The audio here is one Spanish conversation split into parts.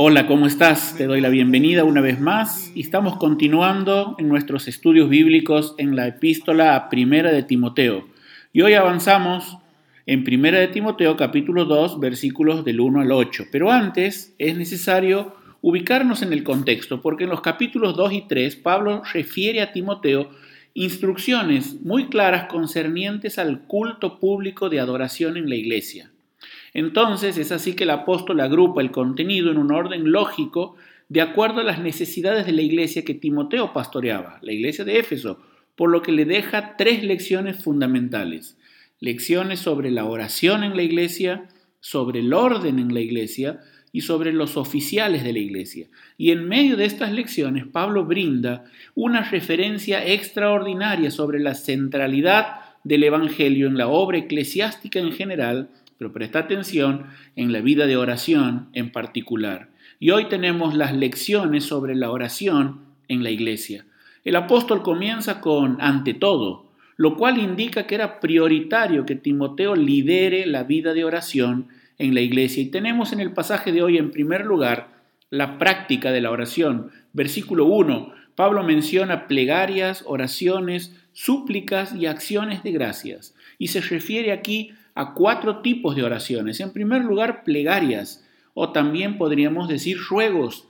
Hola, ¿cómo estás? Te doy la bienvenida una vez más y estamos continuando en nuestros estudios bíblicos en la epístola a Primera de Timoteo. Y hoy avanzamos en Primera de Timoteo capítulo 2 versículos del 1 al 8. Pero antes es necesario ubicarnos en el contexto, porque en los capítulos 2 y 3 Pablo refiere a Timoteo instrucciones muy claras concernientes al culto público de adoración en la iglesia. Entonces es así que el apóstol agrupa el contenido en un orden lógico de acuerdo a las necesidades de la iglesia que Timoteo pastoreaba, la iglesia de Éfeso, por lo que le deja tres lecciones fundamentales. Lecciones sobre la oración en la iglesia, sobre el orden en la iglesia y sobre los oficiales de la iglesia. Y en medio de estas lecciones, Pablo brinda una referencia extraordinaria sobre la centralidad del Evangelio en la obra eclesiástica en general pero presta atención en la vida de oración en particular. Y hoy tenemos las lecciones sobre la oración en la iglesia. El apóstol comienza con ante todo, lo cual indica que era prioritario que Timoteo lidere la vida de oración en la iglesia. Y tenemos en el pasaje de hoy, en primer lugar, la práctica de la oración. Versículo 1, Pablo menciona plegarias, oraciones, súplicas y acciones de gracias. Y se refiere aquí a cuatro tipos de oraciones. En primer lugar, plegarias, o también podríamos decir ruegos.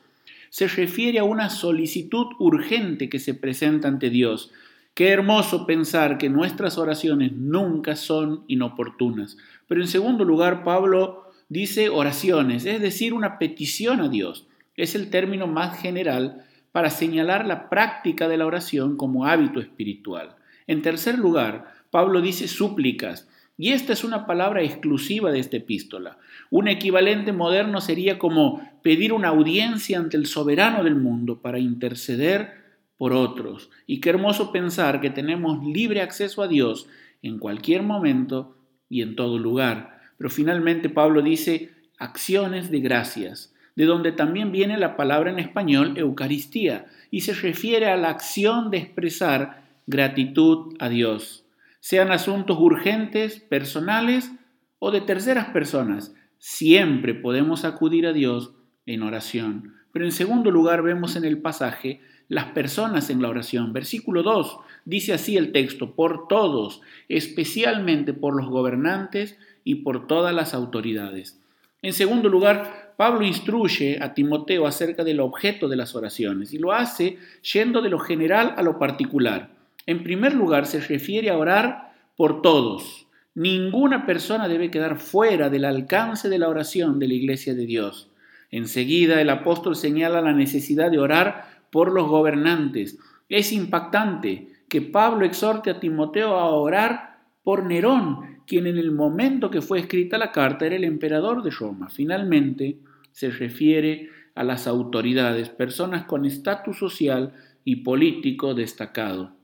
Se refiere a una solicitud urgente que se presenta ante Dios. Qué hermoso pensar que nuestras oraciones nunca son inoportunas. Pero en segundo lugar, Pablo dice oraciones, es decir, una petición a Dios. Es el término más general para señalar la práctica de la oración como hábito espiritual. En tercer lugar, Pablo dice súplicas, y esta es una palabra exclusiva de esta epístola. Un equivalente moderno sería como pedir una audiencia ante el soberano del mundo para interceder por otros. Y qué hermoso pensar que tenemos libre acceso a Dios en cualquier momento y en todo lugar. Pero finalmente Pablo dice acciones de gracias, de donde también viene la palabra en español Eucaristía, y se refiere a la acción de expresar gratitud a Dios sean asuntos urgentes, personales o de terceras personas. Siempre podemos acudir a Dios en oración. Pero en segundo lugar vemos en el pasaje las personas en la oración. Versículo 2 dice así el texto, por todos, especialmente por los gobernantes y por todas las autoridades. En segundo lugar, Pablo instruye a Timoteo acerca del objeto de las oraciones y lo hace yendo de lo general a lo particular. En primer lugar, se refiere a orar por todos. Ninguna persona debe quedar fuera del alcance de la oración de la iglesia de Dios. Enseguida el apóstol señala la necesidad de orar por los gobernantes. Es impactante que Pablo exhorte a Timoteo a orar por Nerón, quien en el momento que fue escrita la carta era el emperador de Roma. Finalmente se refiere a las autoridades, personas con estatus social y político destacado.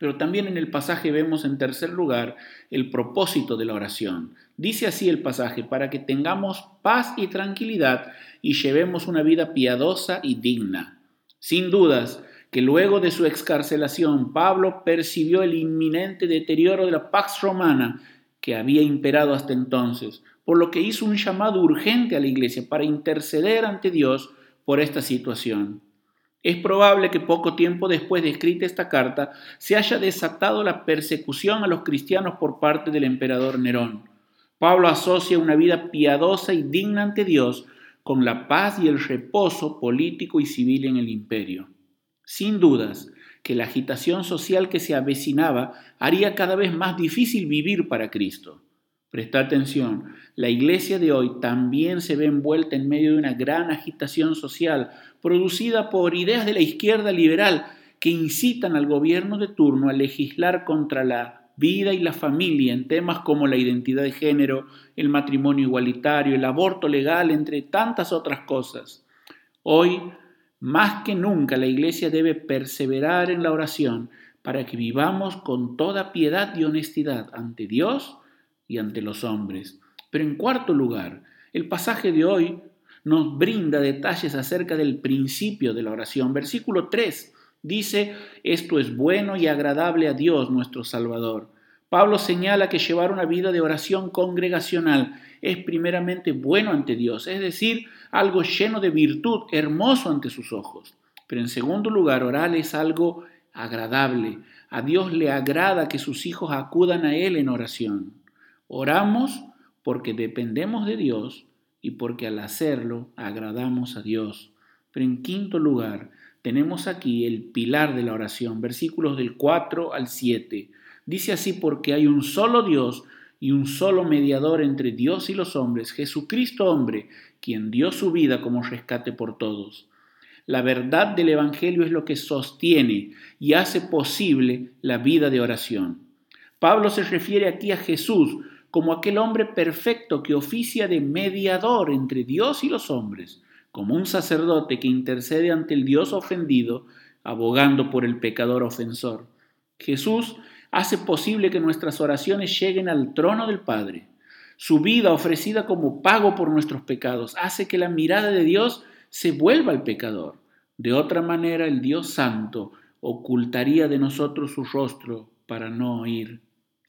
Pero también en el pasaje vemos en tercer lugar el propósito de la oración. Dice así el pasaje, para que tengamos paz y tranquilidad y llevemos una vida piadosa y digna. Sin dudas que luego de su excarcelación Pablo percibió el inminente deterioro de la pax romana que había imperado hasta entonces, por lo que hizo un llamado urgente a la iglesia para interceder ante Dios por esta situación. Es probable que poco tiempo después de escrita esta carta se haya desatado la persecución a los cristianos por parte del emperador Nerón. Pablo asocia una vida piadosa y digna ante Dios con la paz y el reposo político y civil en el imperio. Sin dudas que la agitación social que se avecinaba haría cada vez más difícil vivir para Cristo. Presta atención, la iglesia de hoy también se ve envuelta en medio de una gran agitación social producida por ideas de la izquierda liberal que incitan al gobierno de turno a legislar contra la vida y la familia en temas como la identidad de género, el matrimonio igualitario, el aborto legal, entre tantas otras cosas. Hoy Más que nunca la iglesia debe perseverar en la oración para que vivamos con toda piedad y honestidad ante Dios y ante los hombres. Pero en cuarto lugar, el pasaje de hoy nos brinda detalles acerca del principio de la oración. Versículo 3 dice, esto es bueno y agradable a Dios nuestro Salvador. Pablo señala que llevar una vida de oración congregacional es primeramente bueno ante Dios, es decir, algo lleno de virtud, hermoso ante sus ojos. Pero en segundo lugar, orar es algo agradable. A Dios le agrada que sus hijos acudan a Él en oración. Oramos porque dependemos de Dios y porque al hacerlo agradamos a Dios. Pero en quinto lugar, tenemos aquí el pilar de la oración, versículos del 4 al 7. Dice así porque hay un solo Dios y un solo mediador entre Dios y los hombres, Jesucristo hombre, quien dio su vida como rescate por todos. La verdad del Evangelio es lo que sostiene y hace posible la vida de oración. Pablo se refiere aquí a Jesús como aquel hombre perfecto que oficia de mediador entre Dios y los hombres, como un sacerdote que intercede ante el Dios ofendido, abogando por el pecador ofensor. Jesús hace posible que nuestras oraciones lleguen al trono del Padre. Su vida ofrecida como pago por nuestros pecados hace que la mirada de Dios se vuelva al pecador. De otra manera, el Dios Santo ocultaría de nosotros su rostro para no oír.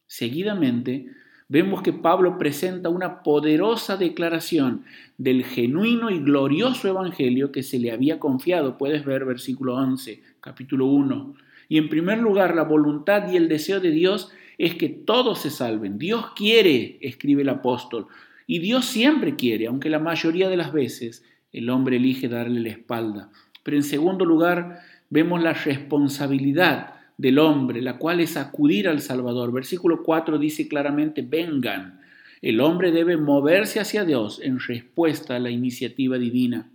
Seguidamente, vemos que Pablo presenta una poderosa declaración del genuino y glorioso evangelio que se le había confiado. Puedes ver versículo 11, capítulo 1. Y en primer lugar, la voluntad y el deseo de Dios es que todos se salven. Dios quiere, escribe el apóstol, y Dios siempre quiere, aunque la mayoría de las veces el hombre elige darle la espalda. Pero en segundo lugar, vemos la responsabilidad del hombre, la cual es acudir al Salvador. Versículo 4 dice claramente, vengan. El hombre debe moverse hacia Dios en respuesta a la iniciativa divina.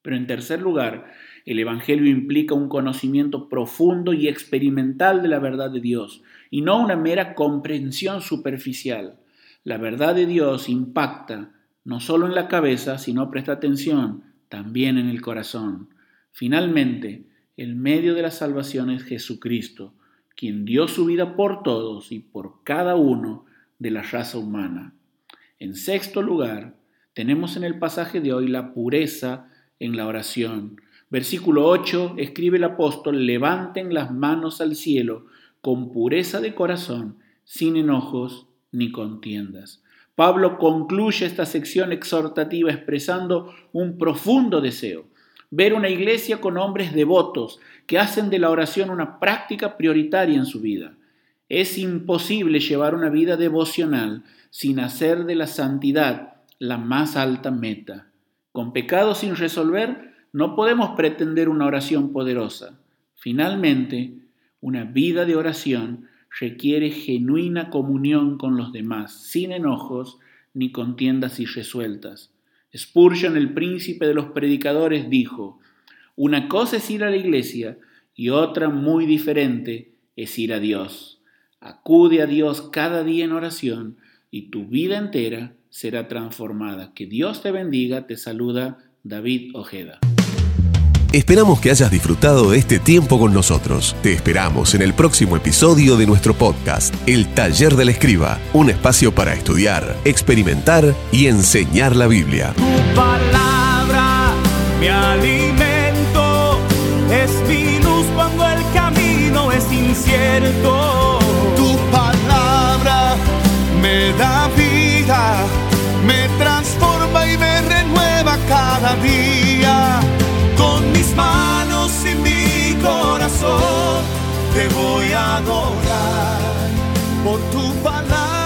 Pero en tercer lugar, el Evangelio implica un conocimiento profundo y experimental de la verdad de Dios, y no una mera comprensión superficial. La verdad de Dios impacta no solo en la cabeza, sino, presta atención, también en el corazón. Finalmente, el medio de la salvación es Jesucristo, quien dio su vida por todos y por cada uno de la raza humana. En sexto lugar, tenemos en el pasaje de hoy la pureza en la oración. Versículo 8 escribe el apóstol, levanten las manos al cielo con pureza de corazón, sin enojos ni contiendas. Pablo concluye esta sección exhortativa expresando un profundo deseo ver una iglesia con hombres devotos que hacen de la oración una práctica prioritaria en su vida. Es imposible llevar una vida devocional sin hacer de la santidad la más alta meta. Con pecados sin resolver, no podemos pretender una oración poderosa. Finalmente, una vida de oración requiere genuina comunión con los demás, sin enojos ni contiendas irresueltas. Spurgeon, el príncipe de los predicadores, dijo, una cosa es ir a la iglesia y otra muy diferente es ir a Dios. Acude a Dios cada día en oración y tu vida entera será transformada. Que Dios te bendiga, te saluda David Ojeda. Esperamos que hayas disfrutado de este tiempo con nosotros. Te esperamos en el próximo episodio de nuestro podcast, El Taller del Escriba, un espacio para estudiar, experimentar y enseñar la Biblia. Tu palabra, mi alimento, es mi luz cuando el camino es incierto. Te voy a adorar por tu palabra.